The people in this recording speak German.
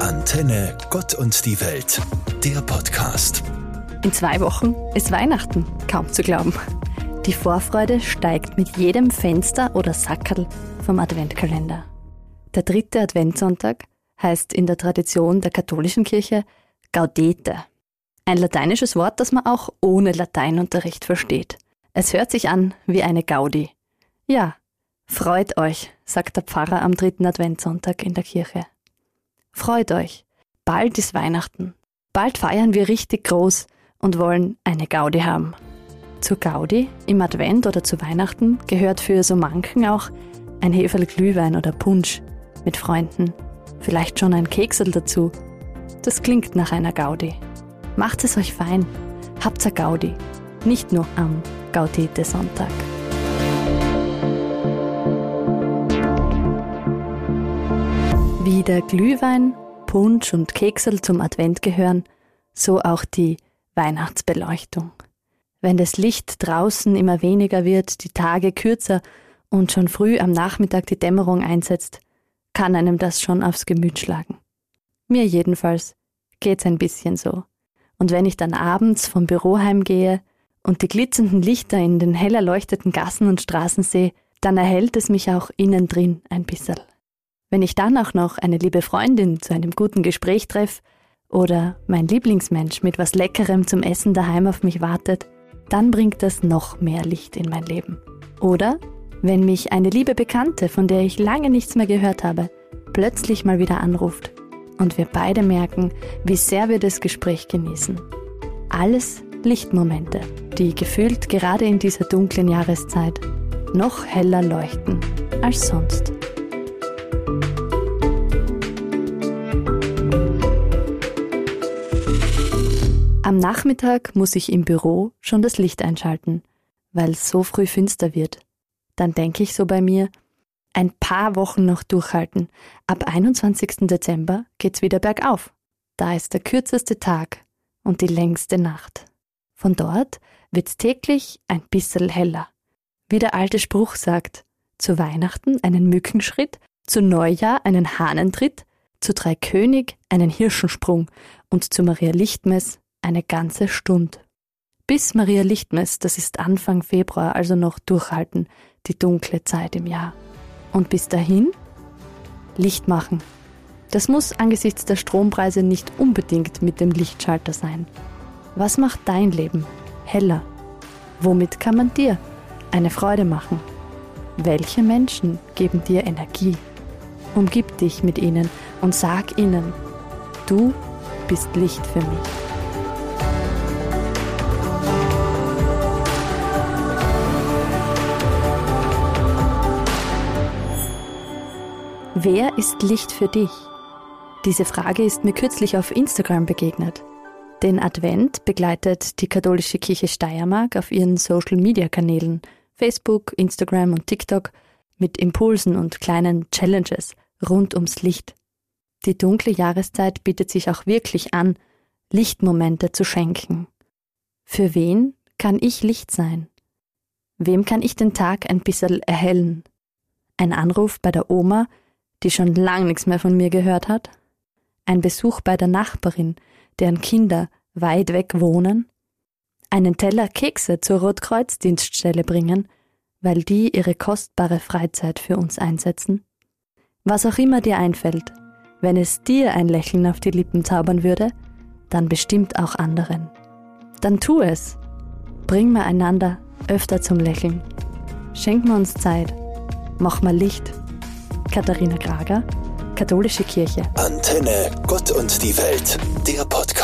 Antenne Gott und die Welt, der Podcast. In zwei Wochen ist Weihnachten, kaum zu glauben. Die Vorfreude steigt mit jedem Fenster oder Sackerl vom Adventkalender. Der dritte Adventssonntag heißt in der Tradition der katholischen Kirche Gaudete. Ein lateinisches Wort, das man auch ohne Lateinunterricht versteht. Es hört sich an wie eine Gaudi. Ja, freut euch, sagt der Pfarrer am dritten Adventssonntag in der Kirche. Freut euch. Bald ist Weihnachten. Bald feiern wir richtig groß und wollen eine Gaudi haben. Zur Gaudi im Advent oder zu Weihnachten gehört für so manchen auch ein Heferl Glühwein oder Punsch mit Freunden. Vielleicht schon ein Keksel dazu. Das klingt nach einer Gaudi. Macht es euch fein. Habt's a Gaudi. Nicht nur am Gaudete Sonntag. Wie der Glühwein, Punsch und Keksel zum Advent gehören, so auch die Weihnachtsbeleuchtung. Wenn das Licht draußen immer weniger wird, die Tage kürzer und schon früh am Nachmittag die Dämmerung einsetzt, kann einem das schon aufs Gemüt schlagen. Mir jedenfalls geht's ein bisschen so. Und wenn ich dann abends vom Büro heimgehe und die glitzernden Lichter in den hell erleuchteten Gassen und Straßen sehe, dann erhält es mich auch innen drin ein bisschen. Wenn ich dann auch noch eine liebe Freundin zu einem guten Gespräch treffe oder mein Lieblingsmensch mit was Leckerem zum Essen daheim auf mich wartet, dann bringt das noch mehr Licht in mein Leben. Oder wenn mich eine liebe Bekannte, von der ich lange nichts mehr gehört habe, plötzlich mal wieder anruft und wir beide merken, wie sehr wir das Gespräch genießen. Alles Lichtmomente, die gefühlt gerade in dieser dunklen Jahreszeit noch heller leuchten als sonst. Am Nachmittag muss ich im Büro schon das Licht einschalten, weil es so früh finster wird. Dann denke ich so bei mir, ein paar Wochen noch durchhalten. Ab 21. Dezember geht's wieder bergauf. Da ist der kürzeste Tag und die längste Nacht. Von dort wird's täglich ein bisschen heller. Wie der alte Spruch sagt, zu Weihnachten einen Mückenschritt, zu Neujahr einen Hahnentritt, zu Dreikönig einen Hirschensprung und zu Maria Lichtmess eine ganze Stunde. Bis Maria Lichtmess, das ist Anfang Februar, also noch durchhalten, die dunkle Zeit im Jahr. Und bis dahin Licht machen. Das muss angesichts der Strompreise nicht unbedingt mit dem Lichtschalter sein. Was macht dein Leben heller? Womit kann man dir eine Freude machen? Welche Menschen geben dir Energie? Umgib dich mit ihnen und sag ihnen, du bist Licht für mich. Wer ist Licht für dich? Diese Frage ist mir kürzlich auf Instagram begegnet. Den Advent begleitet die katholische Kirche Steiermark auf ihren Social-Media-Kanälen Facebook, Instagram und TikTok mit Impulsen und kleinen Challenges rund ums Licht. Die dunkle Jahreszeit bietet sich auch wirklich an, Lichtmomente zu schenken. Für wen kann ich Licht sein? Wem kann ich den Tag ein bisschen erhellen? Ein Anruf bei der Oma, die schon lang nichts mehr von mir gehört hat, ein Besuch bei der Nachbarin, deren Kinder weit weg wohnen, einen Teller Kekse zur Rotkreuzdienststelle bringen, weil die ihre kostbare Freizeit für uns einsetzen. Was auch immer dir einfällt, wenn es dir ein Lächeln auf die Lippen zaubern würde, dann bestimmt auch anderen. Dann tu es. Bring wir einander öfter zum Lächeln. Schenk mir uns Zeit. Mach mal Licht Katharina Grager, Katholische Kirche. Antenne, Gott und die Welt, der Podcast.